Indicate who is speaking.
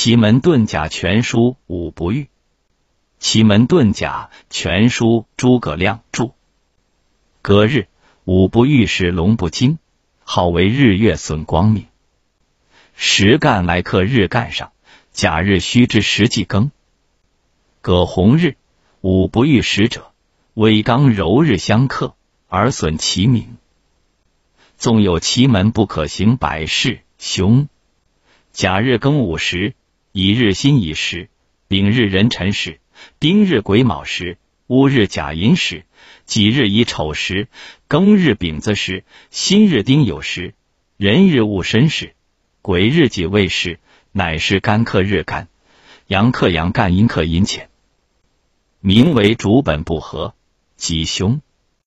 Speaker 1: 奇门遁甲全书五不遇，奇门遁甲全书诸葛亮著。隔日，五不遇是龙不惊，号为日月损光明。时干来克日干上，甲日戌之时季庚。葛洪日，五不遇时者，微刚柔日相克，而损其名。纵有奇门不可行百事，凶。甲日庚午时，乙日辛乙时，丙日壬辰时，丁日癸卯时，戊日甲寅时，己日乙丑时，庚日丙子时，辛日丁酉时，壬日戊申时，癸日己未时，乃是干克日干，阳克阳干，阴克阴乾，名为主本不合，吉凶。